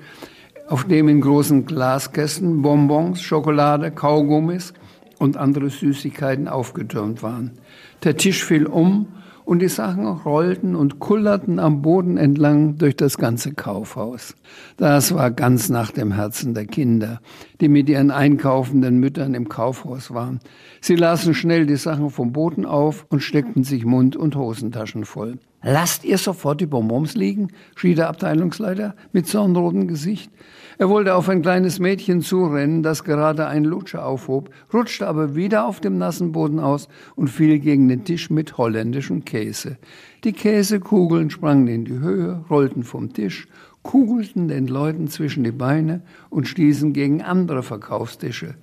auf dem in großen Glaskästen Bonbons, Schokolade, Kaugummis und andere Süßigkeiten aufgetürmt waren. Der Tisch fiel um und die Sachen rollten und kullerten am Boden entlang durch das ganze Kaufhaus. Das war ganz nach dem Herzen der Kinder, die mit ihren einkaufenden Müttern im Kaufhaus waren. Sie lasen schnell die Sachen vom Boden auf und steckten sich Mund- und Hosentaschen voll. Lasst ihr sofort die Bonbons liegen, schrie der Abteilungsleiter mit sonnenrotem Gesicht. Er wollte auf ein kleines Mädchen zurennen, das gerade einen Lutscher aufhob, rutschte aber wieder auf dem nassen Boden aus und fiel gegen den Tisch mit holländischem Käse. Die Käsekugeln sprangen in die Höhe, rollten vom Tisch, kugelten den Leuten zwischen die Beine und stießen gegen andere Verkaufstische.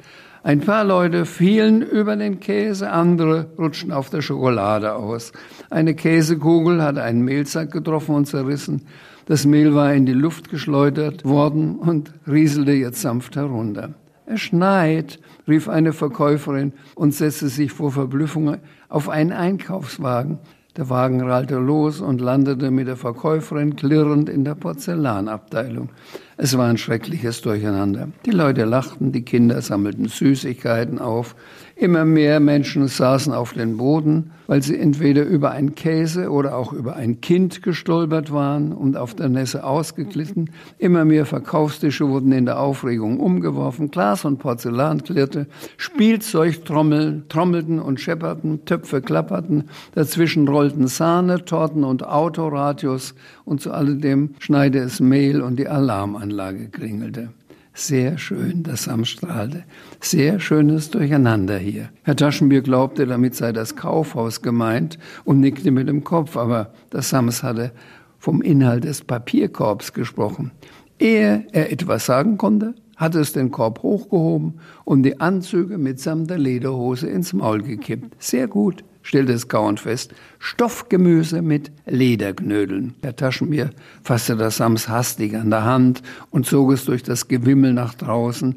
Ein paar Leute fielen über den Käse, andere rutschten auf der Schokolade aus. Eine Käsekugel hatte einen Mehlsack getroffen und zerrissen. Das Mehl war in die Luft geschleudert worden und rieselte jetzt sanft herunter. Es schneit, rief eine Verkäuferin und setzte sich vor Verblüffung auf einen Einkaufswagen. Der Wagen rallte los und landete mit der Verkäuferin klirrend in der Porzellanabteilung. Es war ein schreckliches Durcheinander. Die Leute lachten, die Kinder sammelten Süßigkeiten auf. Immer mehr Menschen saßen auf dem Boden, weil sie entweder über einen Käse oder auch über ein Kind gestolpert waren und auf der Nässe ausgeglitten. Immer mehr Verkaufstische wurden in der Aufregung umgeworfen. Glas und Porzellan klirrte. Spielzeug trommelten und schepperten. Töpfe klapperten. Dazwischen rollten Sahne, Torten und Autoradios. Und zu alledem schneide es Mehl und die Alarmanlage klingelte. Sehr schön, das Sam strahlte. Sehr schönes Durcheinander hier. Herr Taschenbier glaubte, damit sei das Kaufhaus gemeint und nickte mit dem Kopf, aber das Sams hatte vom Inhalt des Papierkorbs gesprochen. Ehe er etwas sagen konnte, hatte es den Korb hochgehoben und die Anzüge mitsamt der Lederhose ins Maul gekippt. Sehr gut, stellte es kauend fest. Stoffgemüse mit Lederknödeln. Der Taschenbier fasste das Sams hastig an der Hand und zog es durch das Gewimmel nach draußen,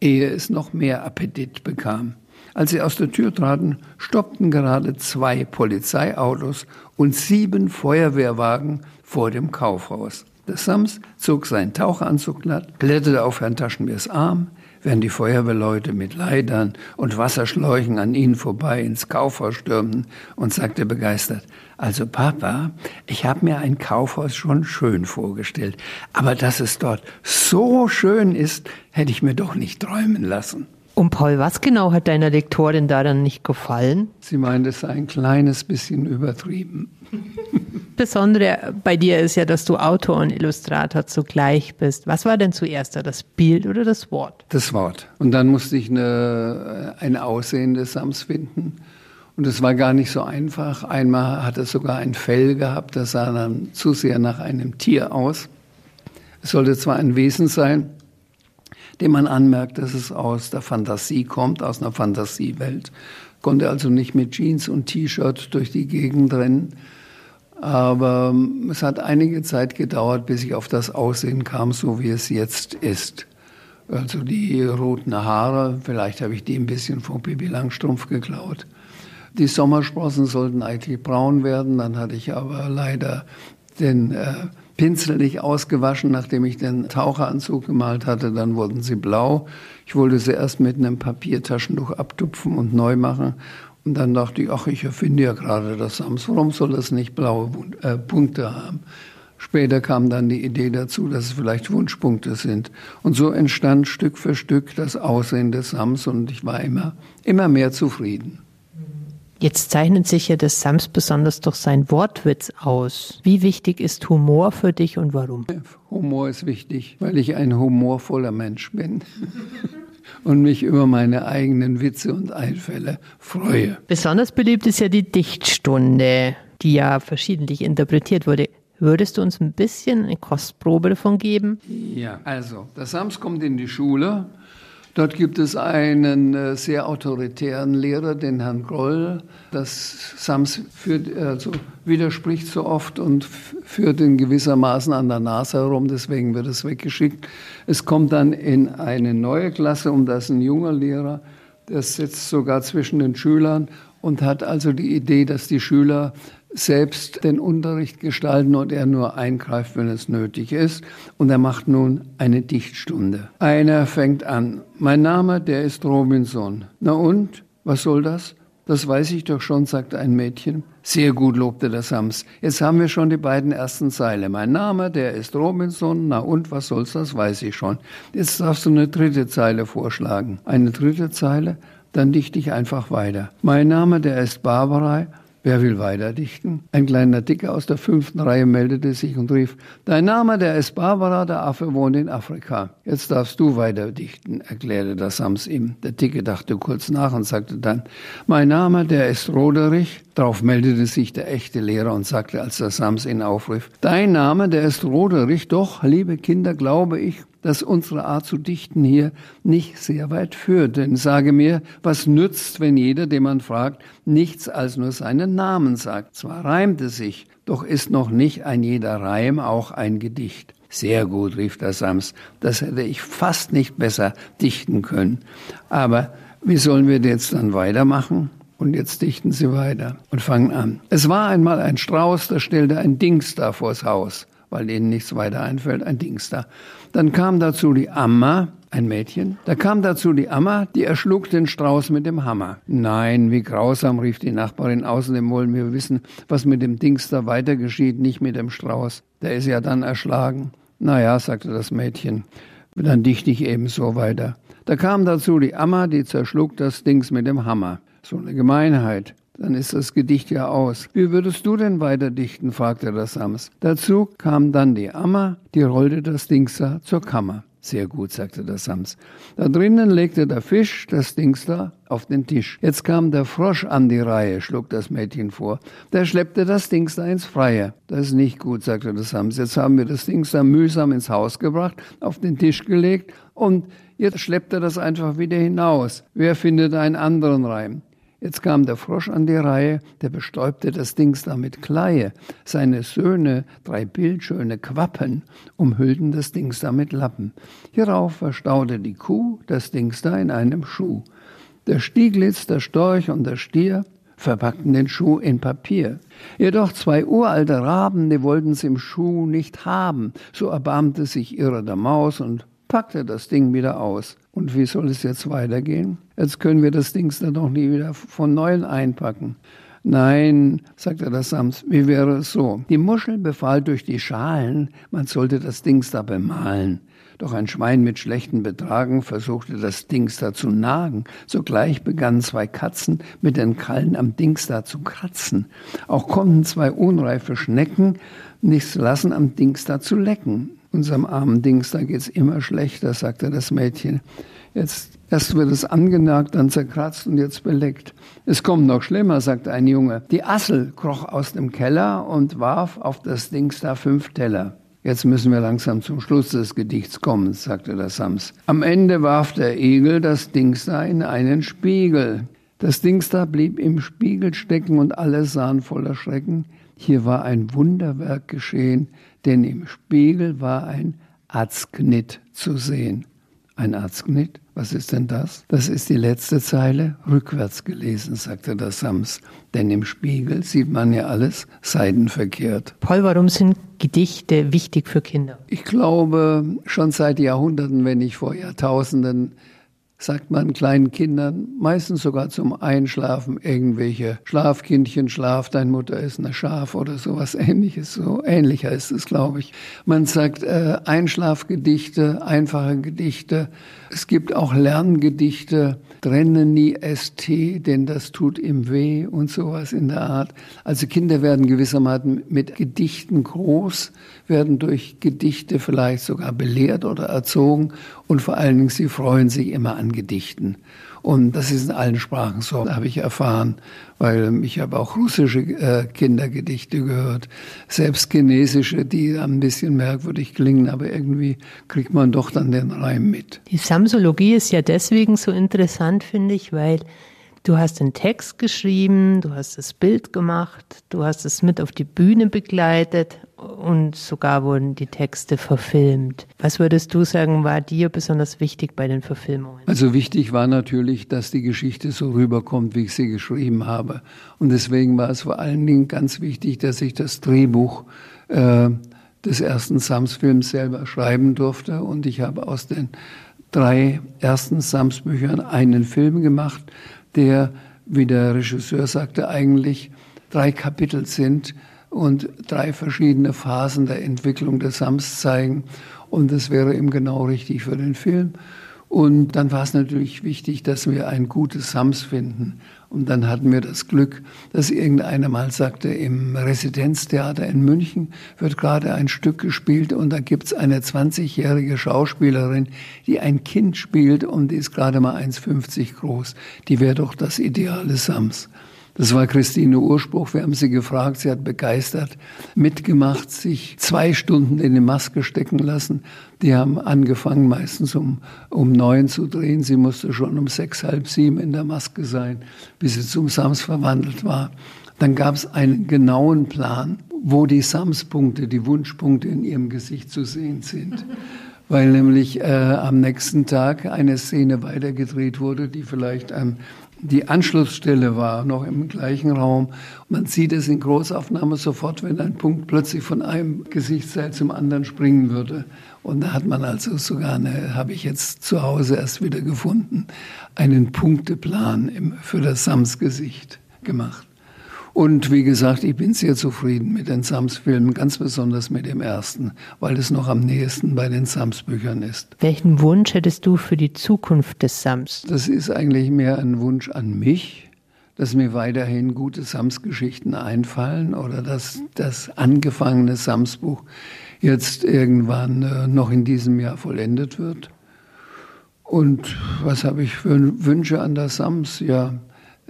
ehe es noch mehr Appetit bekam. Als sie aus der Tür traten, stoppten gerade zwei Polizeiautos und sieben Feuerwehrwagen vor dem Kaufhaus. Der Sams zog seinen Tauchanzug glatt, kletterte auf Herrn Taschenbiers Arm, während die Feuerwehrleute mit Leitern und Wasserschläuchen an ihnen vorbei ins Kaufhaus stürmten und sagte begeistert, also Papa, ich habe mir ein Kaufhaus schon schön vorgestellt, aber dass es dort so schön ist, hätte ich mir doch nicht träumen lassen. Und Paul, was genau hat deiner Lektorin daran nicht gefallen? Sie meint, es sei ein kleines bisschen übertrieben. [laughs] Besondere bei dir ist ja, dass du Autor und Illustrator zugleich bist. Was war denn zuerst das Bild oder das Wort? Das Wort. Und dann musste ich eine, ein Aussehen des Sams finden. Und es war gar nicht so einfach. Einmal hat es sogar ein Fell gehabt, das sah dann zu sehr nach einem Tier aus. Es sollte zwar ein Wesen sein, dem man anmerkt, dass es aus der Fantasie kommt, aus einer Fantasiewelt. Konnte also nicht mit Jeans und T-Shirt durch die Gegend rennen. Aber ähm, es hat einige Zeit gedauert, bis ich auf das Aussehen kam, so wie es jetzt ist. Also die roten Haare, vielleicht habe ich die ein bisschen von Bibi Langstrumpf geklaut. Die Sommersprossen sollten eigentlich braun werden, dann hatte ich aber leider den äh, Pinsel nicht ausgewaschen, nachdem ich den Taucheranzug gemalt hatte, dann wurden sie blau. Ich wollte sie erst mit einem Papiertaschentuch abtupfen und neu machen. Und dann dachte ich, ach, ich erfinde ja gerade das Sams, warum soll das nicht blaue äh, Punkte haben? Später kam dann die Idee dazu, dass es vielleicht Wunschpunkte sind. Und so entstand Stück für Stück das Aussehen des Sams und ich war immer, immer mehr zufrieden. Jetzt zeichnet sich ja das Sams besonders durch seinen Wortwitz aus. Wie wichtig ist Humor für dich und warum? Humor ist wichtig, weil ich ein humorvoller Mensch bin. [laughs] und mich über meine eigenen Witze und Einfälle freue. Besonders beliebt ist ja die Dichtstunde, die ja verschiedentlich interpretiert wurde. Würdest du uns ein bisschen eine Kostprobe davon geben? Ja, also, der Sams kommt in die Schule Dort gibt es einen äh, sehr autoritären Lehrer, den Herrn Groll. Das Sams führt, also widerspricht so oft und führt in gewissermaßen an der Nase herum, deswegen wird es weggeschickt. Es kommt dann in eine neue Klasse, um das ein junger Lehrer, der sitzt sogar zwischen den Schülern und hat also die Idee, dass die Schüler selbst den Unterricht gestalten und er nur eingreift, wenn es nötig ist. Und er macht nun eine Dichtstunde. Einer fängt an. Mein Name, der ist Robinson. Na und? Was soll das? Das weiß ich doch schon, sagte ein Mädchen. Sehr gut, lobte der Sams. Jetzt haben wir schon die beiden ersten Zeile. Mein Name, der ist Robinson. Na und, was soll's, das weiß ich schon. Jetzt darfst du eine dritte Zeile vorschlagen. Eine dritte Zeile? Dann dichte ich einfach weiter. Mein Name, der ist Barbara. Wer will weiterdichten? Ein kleiner Dicker aus der fünften Reihe meldete sich und rief, Dein Name, der ist Barbara, der Affe wohnt in Afrika. Jetzt darfst du weiterdichten, erklärte der Sams ihm. Der Dicke dachte kurz nach und sagte dann, Mein Name, der ist Roderich. Darauf meldete sich der echte Lehrer und sagte, als der Sams ihn aufrief, Dein Name, der ist Roderich. Doch, liebe Kinder, glaube ich, dass unsere Art zu dichten hier nicht sehr weit führt. Denn sage mir, was nützt, wenn jeder, den man fragt, nichts als nur seinen Namen sagt? Zwar reimt es sich, doch ist noch nicht ein jeder Reim auch ein Gedicht. Sehr gut, rief der Sams. Das hätte ich fast nicht besser dichten können. Aber wie sollen wir jetzt dann weitermachen? Und jetzt dichten sie weiter und fangen an. Es war einmal ein Strauß, der stellte ein Dings da vors Haus weil ihnen nichts weiter einfällt, ein Dings da. Dann kam dazu die Amma, ein Mädchen. Da kam dazu die Amma, die erschlug den Strauß mit dem Hammer. Nein, wie grausam, rief die Nachbarin. Außerdem wollen wir wissen, was mit dem Dings da weiter geschieht, nicht mit dem Strauß. Der ist ja dann erschlagen. Na ja, sagte das Mädchen. Dann dichte ich eben so weiter. Da kam dazu die Amma, die zerschlug das Dings mit dem Hammer. So eine Gemeinheit dann ist das Gedicht ja aus. Wie würdest du denn weiter dichten? fragte der Sams. Dazu kam dann die Amma, die rollte das Dingster zur Kammer. Sehr gut, sagte der Sams. Da drinnen legte der Fisch das Dingster auf den Tisch. Jetzt kam der Frosch an die Reihe, schlug das Mädchen vor. Der schleppte das Dingster ins Freie. Das ist nicht gut, sagte der Sams. Jetzt haben wir das Dingster mühsam ins Haus gebracht, auf den Tisch gelegt und jetzt schleppt er das einfach wieder hinaus. Wer findet einen anderen Reim? Jetzt kam der Frosch an die Reihe, der bestäubte das Dings da mit Kleie. Seine Söhne, drei bildschöne Quappen, umhüllten das Dings da mit Lappen. Hierauf verstaute die Kuh das Dings da in einem Schuh. Der Stieglitz, der Storch und der Stier verpackten den Schuh in Papier. Jedoch zwei uralte Raben, die wollten's im Schuh nicht haben. So erbarmte sich ihrer der Maus und packte das Ding wieder aus. Und wie soll es jetzt weitergehen? Jetzt können wir das Ding dann doch nie wieder von neuem einpacken. Nein, sagte der Sams, wie wäre es so? Die Muschel befahl durch die Schalen, man sollte das Dings da bemalen. Doch ein Schwein mit schlechten Betragen versuchte das Dings da zu nagen. Sogleich begannen zwei Katzen mit den Krallen am Dings da zu kratzen. Auch konnten zwei unreife Schnecken nichts lassen, am Dings da zu lecken unserem armen Dings, da geht's immer schlechter, sagte das Mädchen. Jetzt erst wird es angenagt, dann zerkratzt und jetzt beleckt. Es kommt noch schlimmer, sagte ein Junge. Die Assel kroch aus dem Keller und warf auf das Dings da fünf Teller. Jetzt müssen wir langsam zum Schluss des Gedichts kommen, sagte der Sams. Am Ende warf der Igel das Dings da in einen Spiegel. Das Dings da blieb im Spiegel stecken und alle sahen voller Schrecken. Hier war ein Wunderwerk geschehen denn im Spiegel war ein Arzknit zu sehen. Ein Arzknit? Was ist denn das? Das ist die letzte Zeile rückwärts gelesen, sagte der Sams. Denn im Spiegel sieht man ja alles seidenverkehrt. Paul, warum sind Gedichte wichtig für Kinder? Ich glaube, schon seit Jahrhunderten, wenn nicht vor Jahrtausenden, sagt man kleinen Kindern, meistens sogar zum Einschlafen, irgendwelche Schlafkindchen, Schlaf, dein Mutter ist eine Schaf oder sowas ähnliches. So ähnlicher ist es, glaube ich. Man sagt äh, Einschlafgedichte, einfache Gedichte. Es gibt auch Lerngedichte, trenne nie ST, denn das tut ihm weh und sowas in der Art. Also Kinder werden gewissermaßen mit Gedichten groß, werden durch Gedichte vielleicht sogar belehrt oder erzogen und vor allen Dingen sie freuen sich immer an Gedichten. Und das ist in allen Sprachen so, habe ich erfahren, weil ich habe auch russische äh, Kindergedichte gehört, selbst chinesische, die ein bisschen merkwürdig klingen, aber irgendwie kriegt man doch dann den Reim mit. Die Samsologie ist ja deswegen so interessant, finde ich, weil Du hast den Text geschrieben, du hast das Bild gemacht, du hast es mit auf die Bühne begleitet und sogar wurden die Texte verfilmt. Was würdest du sagen, war dir besonders wichtig bei den Verfilmungen? Also wichtig war natürlich, dass die Geschichte so rüberkommt, wie ich sie geschrieben habe. Und deswegen war es vor allen Dingen ganz wichtig, dass ich das Drehbuch äh, des ersten Sams-Films selber schreiben durfte. Und ich habe aus den drei ersten Sams-Büchern einen Film gemacht, der, wie der Regisseur sagte, eigentlich drei Kapitel sind und drei verschiedene Phasen der Entwicklung des Sams zeigen. Und das wäre eben genau richtig für den Film. Und dann war es natürlich wichtig, dass wir ein gutes Sams finden. Und dann hatten wir das Glück, dass irgendeiner mal sagte, im Residenztheater in München wird gerade ein Stück gespielt und da gibt's eine 20-jährige Schauspielerin, die ein Kind spielt und die ist gerade mal 1,50 groß. Die wäre doch das ideale Sams. Das war Christine Urspruch. Wir haben sie gefragt. Sie hat begeistert mitgemacht, sich zwei Stunden in die Maske stecken lassen. Die haben angefangen, meistens um, um neun zu drehen. Sie musste schon um sechs, halb sieben in der Maske sein, bis sie zum Sams verwandelt war. Dann gab es einen genauen Plan, wo die Samspunkte, die Wunschpunkte in ihrem Gesicht zu sehen sind [laughs] weil nämlich äh, am nächsten Tag eine Szene weitergedreht wurde, die vielleicht am die Anschlussstelle war noch im gleichen Raum. Man sieht es in Großaufnahme sofort, wenn ein Punkt plötzlich von einem Gesichtsteil zum anderen springen würde. Und da hat man also sogar eine, habe ich jetzt zu Hause erst wieder gefunden, einen Punkteplan für das Sams-Gesicht gemacht. Und wie gesagt, ich bin sehr zufrieden mit den Sams-Filmen, ganz besonders mit dem ersten, weil es noch am nächsten bei den Sams-Büchern ist. Welchen Wunsch hättest du für die Zukunft des Sams? Das ist eigentlich mehr ein Wunsch an mich, dass mir weiterhin gute Sams-Geschichten einfallen oder dass das angefangene Sams-Buch jetzt irgendwann äh, noch in diesem Jahr vollendet wird. Und was habe ich für Wünsche an das Sams? Ja,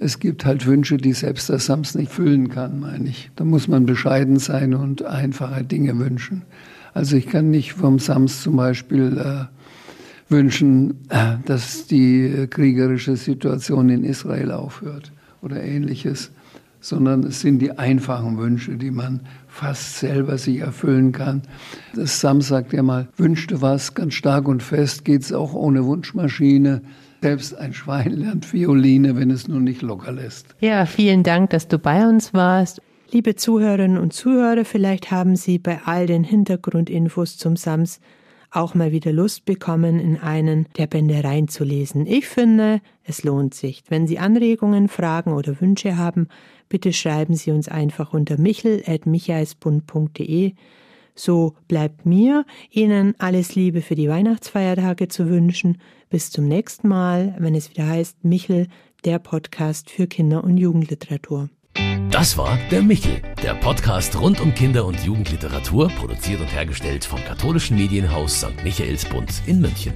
es gibt halt Wünsche, die selbst der Sams nicht füllen kann, meine ich. Da muss man bescheiden sein und einfache Dinge wünschen. Also ich kann nicht vom Sams zum Beispiel äh, wünschen, äh, dass die kriegerische Situation in Israel aufhört oder ähnliches, sondern es sind die einfachen Wünsche, die man fast selber sich erfüllen kann. Das Sams sagt ja mal, wünschte was ganz stark und fest, geht's auch ohne Wunschmaschine. Selbst ein Schwein lernt Violine, wenn es nur nicht locker lässt. Ja, vielen Dank, dass du bei uns warst. Liebe Zuhörerinnen und Zuhörer, vielleicht haben Sie bei all den Hintergrundinfos zum Sams auch mal wieder Lust bekommen, in einen der Bände reinzulesen. Ich finde, es lohnt sich. Wenn Sie Anregungen, Fragen oder Wünsche haben, bitte schreiben Sie uns einfach unter michel.michaelsbund.de. So bleibt mir, Ihnen alles Liebe für die Weihnachtsfeiertage zu wünschen. Bis zum nächsten Mal, wenn es wieder heißt Michel, der Podcast für Kinder- und Jugendliteratur. Das war der Michel, der Podcast rund um Kinder- und Jugendliteratur, produziert und hergestellt vom katholischen Medienhaus St. Michaelsbund in München.